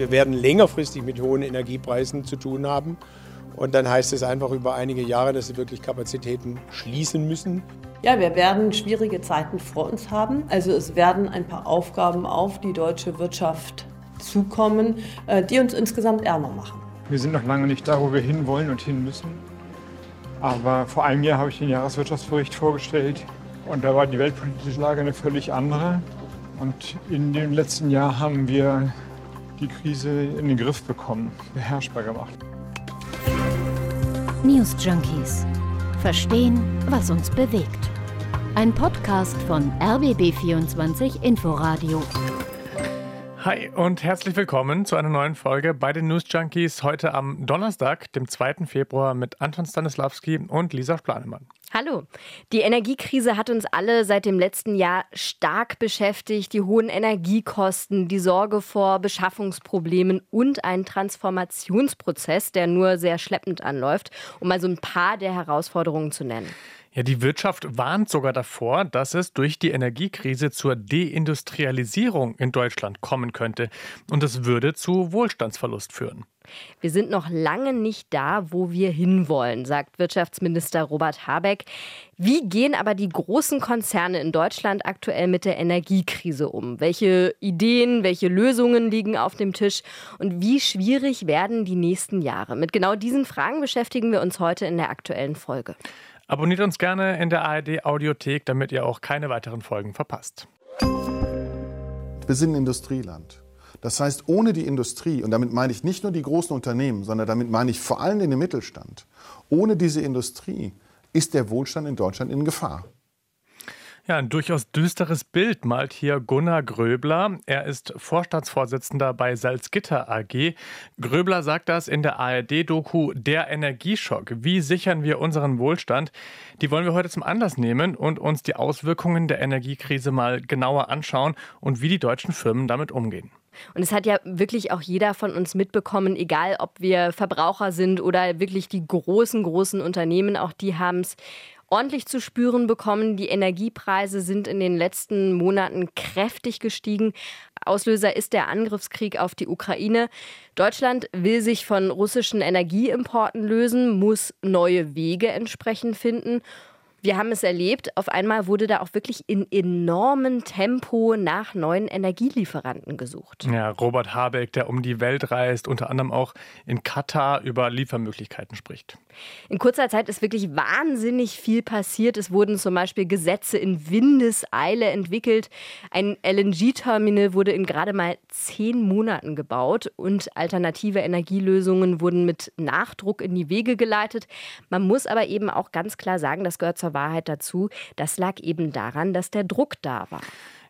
Wir werden längerfristig mit hohen Energiepreisen zu tun haben. Und dann heißt es einfach über einige Jahre, dass sie wirklich Kapazitäten schließen müssen. Ja, wir werden schwierige Zeiten vor uns haben. Also es werden ein paar Aufgaben auf die deutsche Wirtschaft zukommen, äh, die uns insgesamt ärmer machen. Wir sind noch lange nicht da, wo wir hinwollen und hin müssen. Aber vor einem Jahr habe ich den Jahreswirtschaftsbericht vorgestellt und da war die weltpolitische Lage eine völlig andere. Und in dem letzten Jahr haben wir die Krise in den Griff bekommen, beherrschbar gemacht. News Junkies. Verstehen, was uns bewegt. Ein Podcast von RBB24 Inforadio. Hi und herzlich willkommen zu einer neuen Folge bei den News Junkies heute am Donnerstag, dem 2. Februar mit Anton Stanislawski und Lisa Splanemann. Hallo. Die Energiekrise hat uns alle seit dem letzten Jahr stark beschäftigt. Die hohen Energiekosten, die Sorge vor Beschaffungsproblemen und ein Transformationsprozess, der nur sehr schleppend anläuft, um mal so ein paar der Herausforderungen zu nennen. Ja, die Wirtschaft warnt sogar davor, dass es durch die Energiekrise zur Deindustrialisierung in Deutschland kommen könnte. Und es würde zu Wohlstandsverlust führen. Wir sind noch lange nicht da, wo wir hinwollen, sagt Wirtschaftsminister Robert Habeck. Wie gehen aber die großen Konzerne in Deutschland aktuell mit der Energiekrise um? Welche Ideen, welche Lösungen liegen auf dem Tisch? Und wie schwierig werden die nächsten Jahre? Mit genau diesen Fragen beschäftigen wir uns heute in der aktuellen Folge. Abonniert uns gerne in der ARD Audiothek, damit ihr auch keine weiteren Folgen verpasst. Wir sind ein Industrieland. Das heißt, ohne die Industrie, und damit meine ich nicht nur die großen Unternehmen, sondern damit meine ich vor allem den Mittelstand, ohne diese Industrie ist der Wohlstand in Deutschland in Gefahr. Ja, ein durchaus düsteres Bild malt hier Gunnar Gröbler. Er ist Vorstandsvorsitzender bei Salzgitter AG. Gröbler sagt das in der ARD-Doku Der Energieschock. Wie sichern wir unseren Wohlstand? Die wollen wir heute zum Anlass nehmen und uns die Auswirkungen der Energiekrise mal genauer anschauen und wie die deutschen Firmen damit umgehen. Und es hat ja wirklich auch jeder von uns mitbekommen, egal ob wir Verbraucher sind oder wirklich die großen, großen Unternehmen, auch die haben es ordentlich zu spüren bekommen. Die Energiepreise sind in den letzten Monaten kräftig gestiegen. Auslöser ist der Angriffskrieg auf die Ukraine. Deutschland will sich von russischen Energieimporten lösen, muss neue Wege entsprechend finden. Wir haben es erlebt, auf einmal wurde da auch wirklich in enormem Tempo nach neuen Energielieferanten gesucht. Ja, Robert Habeck, der um die Welt reist, unter anderem auch in Katar über Liefermöglichkeiten spricht. In kurzer Zeit ist wirklich wahnsinnig viel passiert. Es wurden zum Beispiel Gesetze in Windeseile entwickelt. Ein LNG-Terminal wurde in gerade mal zehn Monaten gebaut und alternative Energielösungen wurden mit Nachdruck in die Wege geleitet. Man muss aber eben auch ganz klar sagen, das gehört zur zur Wahrheit dazu. Das lag eben daran, dass der Druck da war.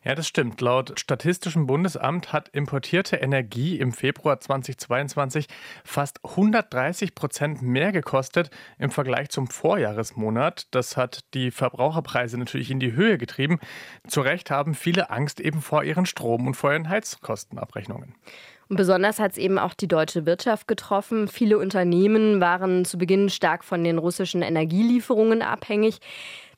Ja, das stimmt. Laut Statistischem Bundesamt hat importierte Energie im Februar 2022 fast 130 Prozent mehr gekostet im Vergleich zum Vorjahresmonat. Das hat die Verbraucherpreise natürlich in die Höhe getrieben. Zu Recht haben viele Angst eben vor ihren Strom- und vor ihren Heizkostenabrechnungen. Und besonders hat es eben auch die deutsche Wirtschaft getroffen. Viele Unternehmen waren zu Beginn stark von den russischen Energielieferungen abhängig.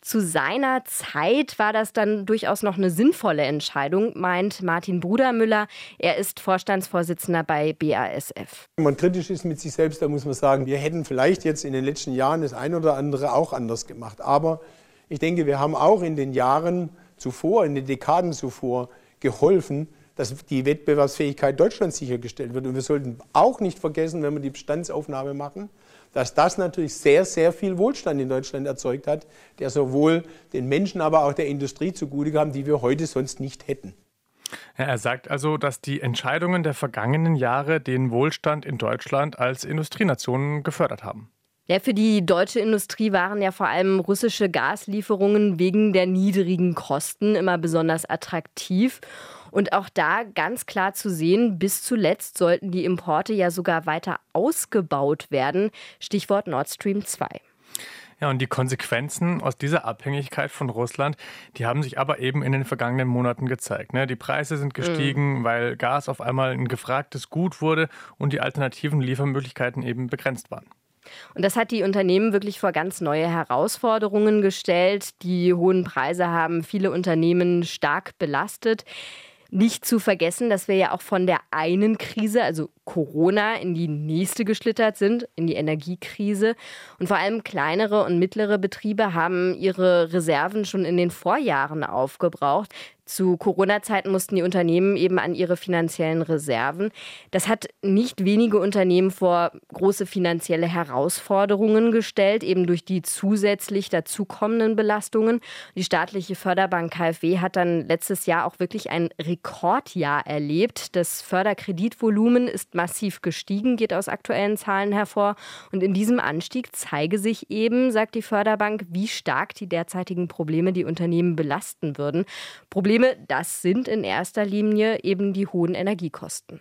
Zu seiner Zeit war das dann durchaus noch eine sinnvolle Entscheidung, meint Martin Brudermüller. Er ist Vorstandsvorsitzender bei BASF. Wenn man kritisch ist mit sich selbst, dann muss man sagen, wir hätten vielleicht jetzt in den letzten Jahren das ein oder andere auch anders gemacht. Aber ich denke, wir haben auch in den Jahren zuvor, in den Dekaden zuvor geholfen, dass die Wettbewerbsfähigkeit Deutschlands sichergestellt wird. Und wir sollten auch nicht vergessen, wenn wir die Bestandsaufnahme machen, dass das natürlich sehr, sehr viel Wohlstand in Deutschland erzeugt hat, der sowohl den Menschen, aber auch der Industrie zugute kam, die wir heute sonst nicht hätten. Er sagt also, dass die Entscheidungen der vergangenen Jahre den Wohlstand in Deutschland als Industrienation gefördert haben. Ja, für die deutsche Industrie waren ja vor allem russische Gaslieferungen wegen der niedrigen Kosten immer besonders attraktiv. Und auch da ganz klar zu sehen, bis zuletzt sollten die Importe ja sogar weiter ausgebaut werden. Stichwort Nord Stream 2. Ja, und die Konsequenzen aus dieser Abhängigkeit von Russland, die haben sich aber eben in den vergangenen Monaten gezeigt. Ne? Die Preise sind gestiegen, mhm. weil Gas auf einmal ein gefragtes Gut wurde und die alternativen Liefermöglichkeiten eben begrenzt waren. Und das hat die Unternehmen wirklich vor ganz neue Herausforderungen gestellt. Die hohen Preise haben viele Unternehmen stark belastet. Nicht zu vergessen, dass wir ja auch von der einen Krise, also Corona, in die nächste geschlittert sind, in die Energiekrise. Und vor allem kleinere und mittlere Betriebe haben ihre Reserven schon in den Vorjahren aufgebraucht. Zu Corona-Zeiten mussten die Unternehmen eben an ihre finanziellen Reserven. Das hat nicht wenige Unternehmen vor große finanzielle Herausforderungen gestellt, eben durch die zusätzlich dazukommenden Belastungen. Die staatliche Förderbank KfW hat dann letztes Jahr auch wirklich ein Rekordjahr erlebt. Das Förderkreditvolumen ist massiv gestiegen, geht aus aktuellen Zahlen hervor. Und in diesem Anstieg zeige sich eben, sagt die Förderbank, wie stark die derzeitigen Probleme die Unternehmen belasten würden. Probleme Probleme, das sind in erster Linie eben die hohen Energiekosten.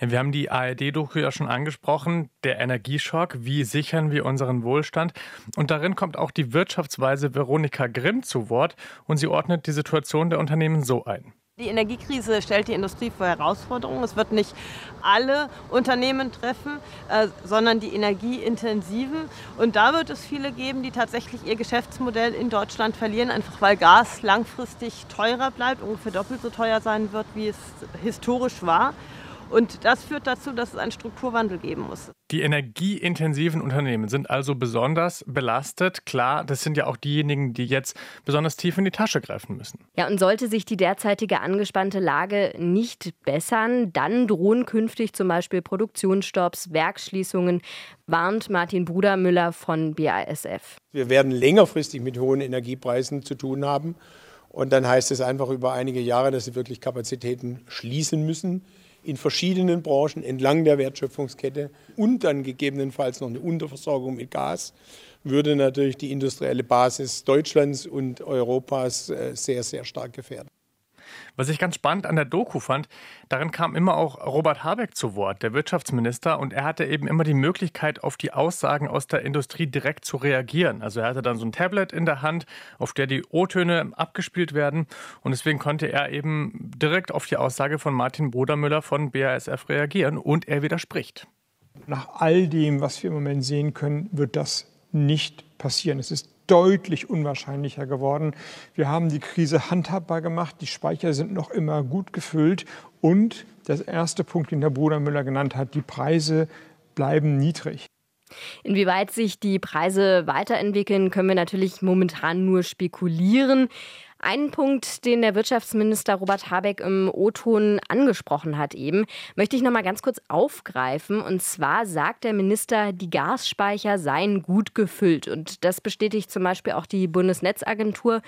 Ja, wir haben die ARD-Doku ja schon angesprochen, der Energieschock, wie sichern wir unseren Wohlstand? Und darin kommt auch die Wirtschaftsweise Veronika Grimm zu Wort und sie ordnet die Situation der Unternehmen so ein. Die Energiekrise stellt die Industrie vor Herausforderungen. Es wird nicht alle Unternehmen treffen, äh, sondern die energieintensiven. Und da wird es viele geben, die tatsächlich ihr Geschäftsmodell in Deutschland verlieren, einfach weil Gas langfristig teurer bleibt, ungefähr doppelt so teuer sein wird, wie es historisch war. Und das führt dazu, dass es einen Strukturwandel geben muss. Die energieintensiven Unternehmen sind also besonders belastet. Klar, das sind ja auch diejenigen, die jetzt besonders tief in die Tasche greifen müssen. Ja, und sollte sich die derzeitige angespannte Lage nicht bessern, dann drohen künftig zum Beispiel Produktionsstopps, Werksschließungen, warnt Martin Brudermüller von BASF. Wir werden längerfristig mit hohen Energiepreisen zu tun haben. Und dann heißt es einfach über einige Jahre, dass sie wirklich Kapazitäten schließen müssen in verschiedenen Branchen entlang der Wertschöpfungskette und dann gegebenenfalls noch eine Unterversorgung mit Gas, würde natürlich die industrielle Basis Deutschlands und Europas äh, sehr, sehr stark gefährden. Was ich ganz spannend an der Doku fand, darin kam immer auch Robert Habeck zu Wort, der Wirtschaftsminister, und er hatte eben immer die Möglichkeit, auf die Aussagen aus der Industrie direkt zu reagieren. Also er hatte dann so ein Tablet in der Hand, auf der die O-Töne abgespielt werden, und deswegen konnte er eben direkt auf die Aussage von Martin Brudermüller von BASF reagieren, und er widerspricht. Nach all dem, was wir im Moment sehen können, wird das nicht passieren. Es ist deutlich unwahrscheinlicher geworden. Wir haben die Krise handhabbar gemacht, die Speicher sind noch immer gut gefüllt und der erste Punkt, den Herr Bruder genannt hat, die Preise bleiben niedrig. Inwieweit sich die Preise weiterentwickeln, können wir natürlich momentan nur spekulieren. Einen Punkt, den der Wirtschaftsminister Robert Habeck im O-Ton angesprochen hat eben, möchte ich noch mal ganz kurz aufgreifen. Und zwar sagt der Minister, die Gasspeicher seien gut gefüllt. Und das bestätigt zum Beispiel auch die Bundesnetzagentur.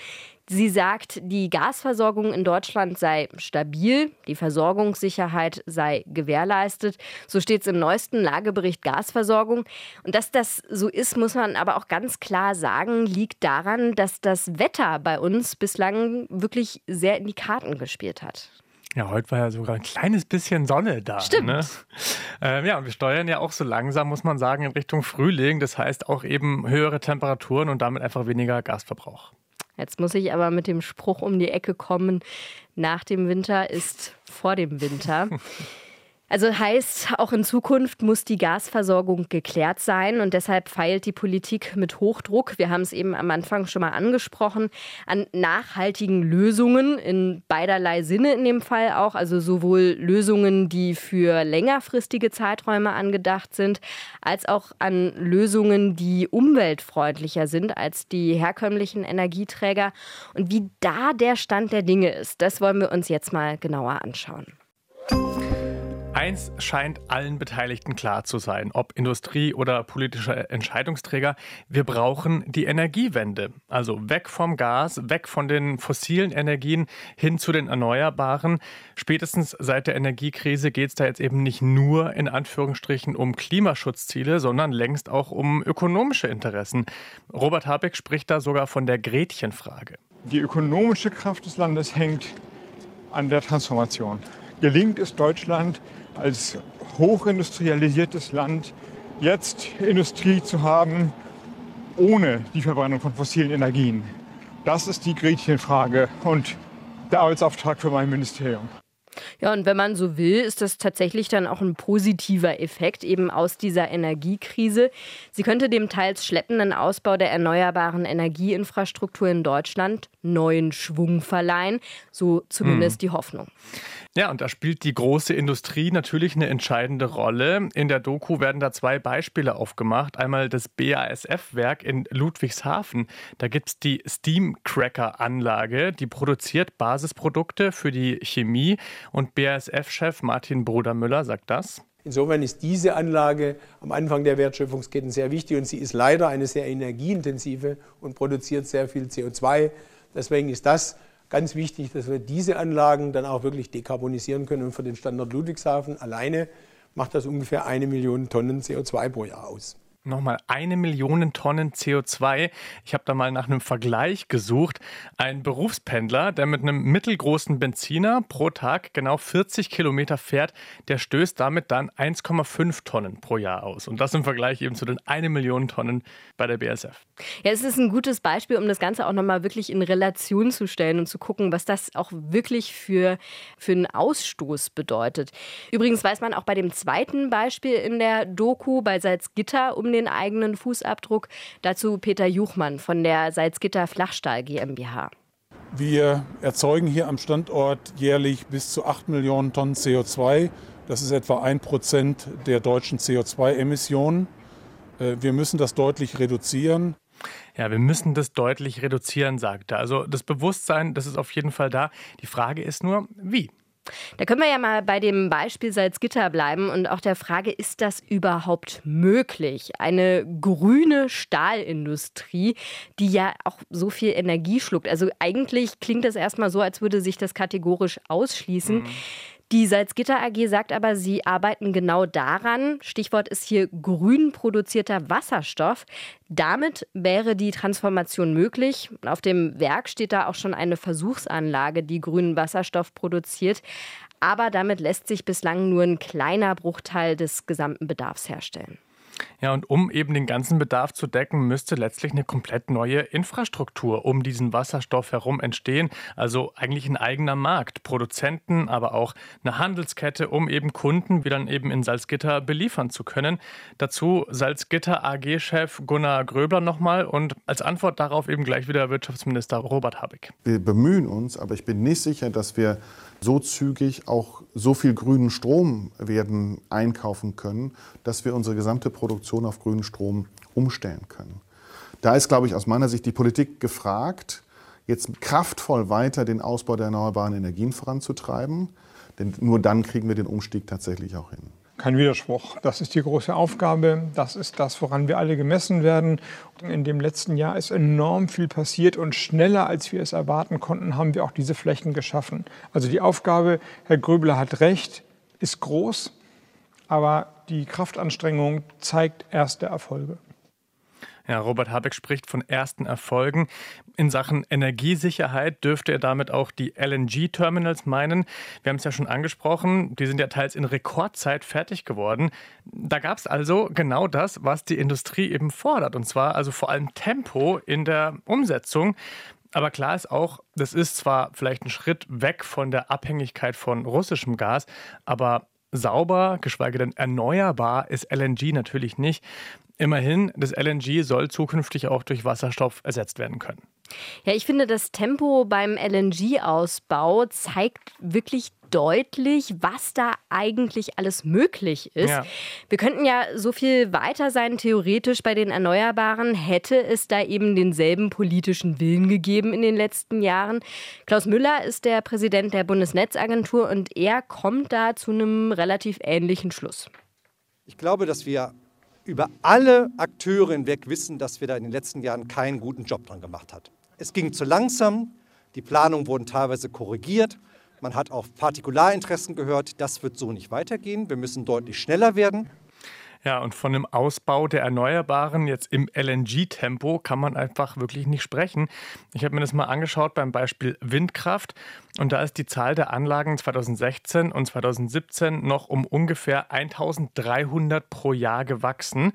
Sie sagt, die Gasversorgung in Deutschland sei stabil, die Versorgungssicherheit sei gewährleistet. So steht es im neuesten Lagebericht Gasversorgung. Und dass das so ist, muss man aber auch ganz klar sagen, liegt daran, dass das Wetter bei uns bislang wirklich sehr in die Karten gespielt hat. Ja, heute war ja sogar ein kleines bisschen Sonne da. Stimmt. Ne? Ähm, ja, und wir steuern ja auch so langsam, muss man sagen, in Richtung Frühling. Das heißt auch eben höhere Temperaturen und damit einfach weniger Gasverbrauch. Jetzt muss ich aber mit dem Spruch um die Ecke kommen, nach dem Winter ist vor dem Winter. Also heißt, auch in Zukunft muss die Gasversorgung geklärt sein und deshalb feilt die Politik mit Hochdruck, wir haben es eben am Anfang schon mal angesprochen, an nachhaltigen Lösungen in beiderlei Sinne in dem Fall auch, also sowohl Lösungen, die für längerfristige Zeiträume angedacht sind, als auch an Lösungen, die umweltfreundlicher sind als die herkömmlichen Energieträger. Und wie da der Stand der Dinge ist, das wollen wir uns jetzt mal genauer anschauen. Eins scheint allen Beteiligten klar zu sein, ob Industrie oder politische Entscheidungsträger. Wir brauchen die Energiewende. Also weg vom Gas, weg von den fossilen Energien hin zu den Erneuerbaren. Spätestens seit der Energiekrise geht es da jetzt eben nicht nur in Anführungsstrichen um Klimaschutzziele, sondern längst auch um ökonomische Interessen. Robert Habeck spricht da sogar von der Gretchenfrage. Die ökonomische Kraft des Landes hängt an der Transformation. Gelingt es Deutschland, als hochindustrialisiertes Land jetzt Industrie zu haben ohne die Verbrennung von fossilen Energien? Das ist die Gretchenfrage und der Arbeitsauftrag für mein Ministerium. Ja, und wenn man so will, ist das tatsächlich dann auch ein positiver Effekt eben aus dieser Energiekrise. Sie könnte dem teils schleppenden Ausbau der erneuerbaren Energieinfrastruktur in Deutschland neuen Schwung verleihen, so zumindest hm. die Hoffnung. Ja, und da spielt die große Industrie natürlich eine entscheidende Rolle. In der Doku werden da zwei Beispiele aufgemacht. Einmal das BASF-Werk in Ludwigshafen. Da gibt es die Steam-Cracker-Anlage, die produziert Basisprodukte für die Chemie. Und BASF-Chef Martin Brudermüller sagt das. Insofern ist diese Anlage am Anfang der Wertschöpfungsketten sehr wichtig und sie ist leider eine sehr energieintensive und produziert sehr viel CO2. Deswegen ist das ganz wichtig, dass wir diese Anlagen dann auch wirklich dekarbonisieren können. Und für den Standort Ludwigshafen alleine macht das ungefähr eine Million Tonnen CO2 pro Jahr aus nochmal eine Million Tonnen CO2. Ich habe da mal nach einem Vergleich gesucht. Ein Berufspendler, der mit einem mittelgroßen Benziner pro Tag genau 40 Kilometer fährt, der stößt damit dann 1,5 Tonnen pro Jahr aus. Und das im Vergleich eben zu den eine Million Tonnen bei der BSF. Ja, es ist ein gutes Beispiel, um das Ganze auch nochmal wirklich in Relation zu stellen und zu gucken, was das auch wirklich für, für einen Ausstoß bedeutet. Übrigens weiß man auch bei dem zweiten Beispiel in der Doku bei Salzgitter um den den eigenen Fußabdruck. Dazu Peter Juchmann von der Salzgitter Flachstahl GmbH. Wir erzeugen hier am Standort jährlich bis zu 8 Millionen Tonnen CO2. Das ist etwa ein Prozent der deutschen CO2-Emissionen. Äh, wir müssen das deutlich reduzieren. Ja, wir müssen das deutlich reduzieren, sagt er. Also das Bewusstsein, das ist auf jeden Fall da. Die Frage ist nur, wie? Da können wir ja mal bei dem Beispiel Salzgitter bleiben und auch der Frage, ist das überhaupt möglich? Eine grüne Stahlindustrie, die ja auch so viel Energie schluckt. Also eigentlich klingt das erstmal so, als würde sich das kategorisch ausschließen. Mhm. Die Salzgitter AG sagt aber, sie arbeiten genau daran. Stichwort ist hier grün produzierter Wasserstoff. Damit wäre die Transformation möglich. Auf dem Werk steht da auch schon eine Versuchsanlage, die grünen Wasserstoff produziert. Aber damit lässt sich bislang nur ein kleiner Bruchteil des gesamten Bedarfs herstellen. Ja, und um eben den ganzen Bedarf zu decken, müsste letztlich eine komplett neue Infrastruktur um diesen Wasserstoff herum entstehen. Also eigentlich ein eigener Markt, Produzenten, aber auch eine Handelskette, um eben Kunden wie dann eben in Salzgitter beliefern zu können. Dazu Salzgitter AG-Chef Gunnar Gröbler nochmal und als Antwort darauf eben gleich wieder Wirtschaftsminister Robert Habeck. Wir bemühen uns, aber ich bin nicht sicher, dass wir so zügig auch so viel grünen Strom werden einkaufen können, dass wir unsere gesamte Produktion auf grünen Strom umstellen können. Da ist, glaube ich, aus meiner Sicht die Politik gefragt, jetzt kraftvoll weiter den Ausbau der erneuerbaren Energien voranzutreiben. Denn nur dann kriegen wir den Umstieg tatsächlich auch hin kein Widerspruch. Das ist die große Aufgabe. Das ist das, woran wir alle gemessen werden. In dem letzten Jahr ist enorm viel passiert und schneller, als wir es erwarten konnten, haben wir auch diese Flächen geschaffen. Also die Aufgabe, Herr Gröbler hat recht, ist groß, aber die Kraftanstrengung zeigt erste Erfolge. Ja, Robert Habeck spricht von ersten Erfolgen. In Sachen Energiesicherheit dürfte er damit auch die LNG-Terminals meinen. Wir haben es ja schon angesprochen, die sind ja teils in Rekordzeit fertig geworden. Da gab es also genau das, was die Industrie eben fordert. Und zwar also vor allem Tempo in der Umsetzung. Aber klar ist auch, das ist zwar vielleicht ein Schritt weg von der Abhängigkeit von russischem Gas, aber sauber, geschweige denn erneuerbar ist LNG natürlich nicht. Immerhin, das LNG soll zukünftig auch durch Wasserstoff ersetzt werden können. Ja, ich finde, das Tempo beim LNG-Ausbau zeigt wirklich deutlich, was da eigentlich alles möglich ist. Ja. Wir könnten ja so viel weiter sein, theoretisch bei den Erneuerbaren, hätte es da eben denselben politischen Willen gegeben in den letzten Jahren. Klaus Müller ist der Präsident der Bundesnetzagentur und er kommt da zu einem relativ ähnlichen Schluss. Ich glaube, dass wir über alle Akteure hinweg wissen, dass wir da in den letzten Jahren keinen guten Job dran gemacht haben. Es ging zu langsam, die Planungen wurden teilweise korrigiert, man hat auf Partikularinteressen gehört, das wird so nicht weitergehen, wir müssen deutlich schneller werden. Ja, und von einem Ausbau der Erneuerbaren jetzt im LNG-Tempo kann man einfach wirklich nicht sprechen. Ich habe mir das mal angeschaut beim Beispiel Windkraft. Und da ist die Zahl der Anlagen 2016 und 2017 noch um ungefähr 1300 pro Jahr gewachsen.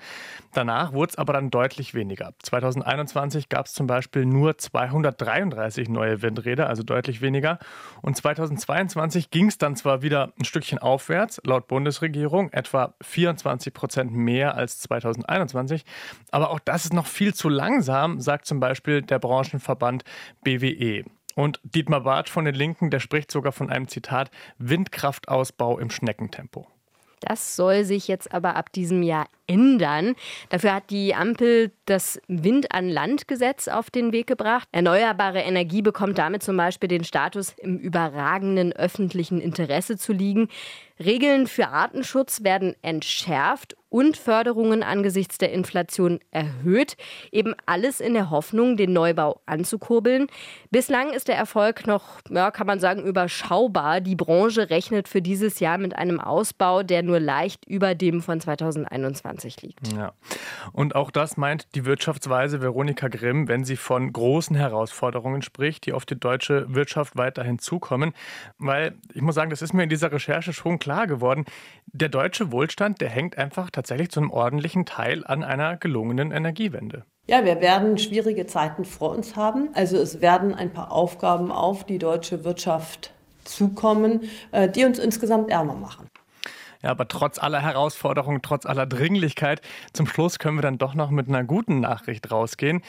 Danach wurde es aber dann deutlich weniger. 2021 gab es zum Beispiel nur 233 neue Windräder, also deutlich weniger. Und 2022 ging es dann zwar wieder ein Stückchen aufwärts, laut Bundesregierung, etwa 24 Prozent mehr als 2021. Aber auch das ist noch viel zu langsam, sagt zum Beispiel der Branchenverband BWE. Und Dietmar Barth von den Linken, der spricht sogar von einem Zitat Windkraftausbau im Schneckentempo. Das soll sich jetzt aber ab diesem Jahr ändern. Dafür hat die Ampel das Wind an Land Gesetz auf den Weg gebracht. Erneuerbare Energie bekommt damit zum Beispiel den Status, im überragenden öffentlichen Interesse zu liegen. Regeln für Artenschutz werden entschärft und Förderungen angesichts der Inflation erhöht. Eben alles in der Hoffnung, den Neubau anzukurbeln. Bislang ist der Erfolg noch, ja, kann man sagen, überschaubar. Die Branche rechnet für dieses Jahr mit einem Ausbau, der nur leicht über dem von 2021 liegt. Ja. Und auch das meint die Wirtschaftsweise Veronika Grimm, wenn sie von großen Herausforderungen spricht, die auf die deutsche Wirtschaft weiterhin zukommen. Weil ich muss sagen, das ist mir in dieser Recherche schon klar geworden. Der deutsche Wohlstand, der hängt einfach tatsächlich tatsächlich zu einem ordentlichen Teil an einer gelungenen Energiewende. Ja, wir werden schwierige Zeiten vor uns haben. Also es werden ein paar Aufgaben auf die deutsche Wirtschaft zukommen, äh, die uns insgesamt ärmer machen. Ja, aber trotz aller Herausforderungen, trotz aller Dringlichkeit, zum Schluss können wir dann doch noch mit einer guten Nachricht rausgehen.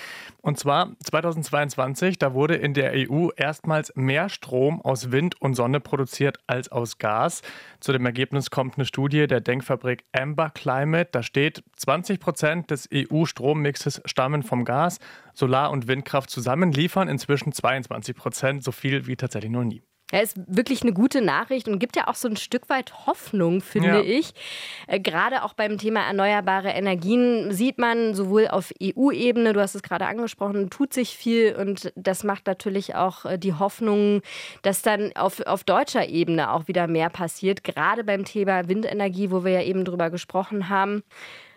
Und zwar 2022, da wurde in der EU erstmals mehr Strom aus Wind und Sonne produziert als aus Gas. Zu dem Ergebnis kommt eine Studie der Denkfabrik Amber Climate. Da steht, 20 Prozent des EU-Strommixes stammen vom Gas. Solar- und Windkraft zusammen liefern inzwischen 22 Prozent, so viel wie tatsächlich noch nie. Ja, ist wirklich eine gute Nachricht und gibt ja auch so ein Stück weit Hoffnung, finde ja. ich. Äh, gerade auch beim Thema erneuerbare Energien sieht man sowohl auf EU-Ebene, du hast es gerade angesprochen, tut sich viel und das macht natürlich auch äh, die Hoffnung, dass dann auf, auf deutscher Ebene auch wieder mehr passiert, gerade beim Thema Windenergie, wo wir ja eben drüber gesprochen haben.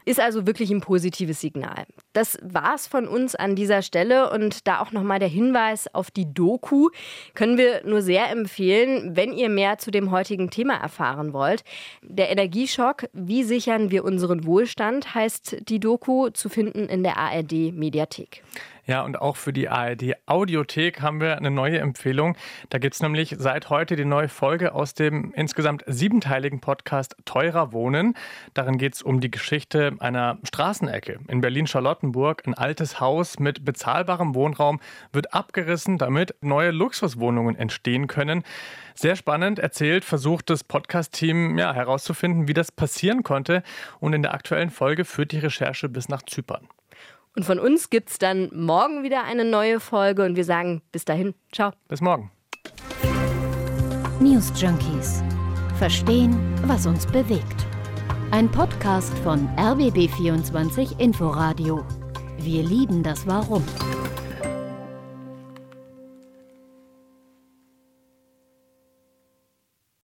Ist also wirklich ein positives Signal. Das war's von uns an dieser Stelle und da auch nochmal der Hinweis auf die Doku können wir nur sehr empfehlen, wenn ihr mehr zu dem heutigen Thema erfahren wollt. Der Energieschock, wie sichern wir unseren Wohlstand, heißt die Doku zu finden in der ARD Mediathek. Ja, und auch für die ARD Audiothek haben wir eine neue Empfehlung. Da gibt es nämlich seit heute die neue Folge aus dem insgesamt siebenteiligen Podcast Teurer Wohnen. Darin geht es um die Geschichte einer Straßenecke in Berlin-Charlottenburg. Ein altes Haus mit bezahlbarem Wohnraum wird abgerissen, damit neue Luxuswohnungen entstehen können. Sehr spannend erzählt, versucht das Podcast-Team ja, herauszufinden, wie das passieren konnte. Und in der aktuellen Folge führt die Recherche bis nach Zypern. Und von uns gibt es dann morgen wieder eine neue Folge und wir sagen bis dahin, ciao. Bis morgen. News Junkies. Verstehen, was uns bewegt. Ein Podcast von RBB24 Inforadio. Wir lieben das Warum.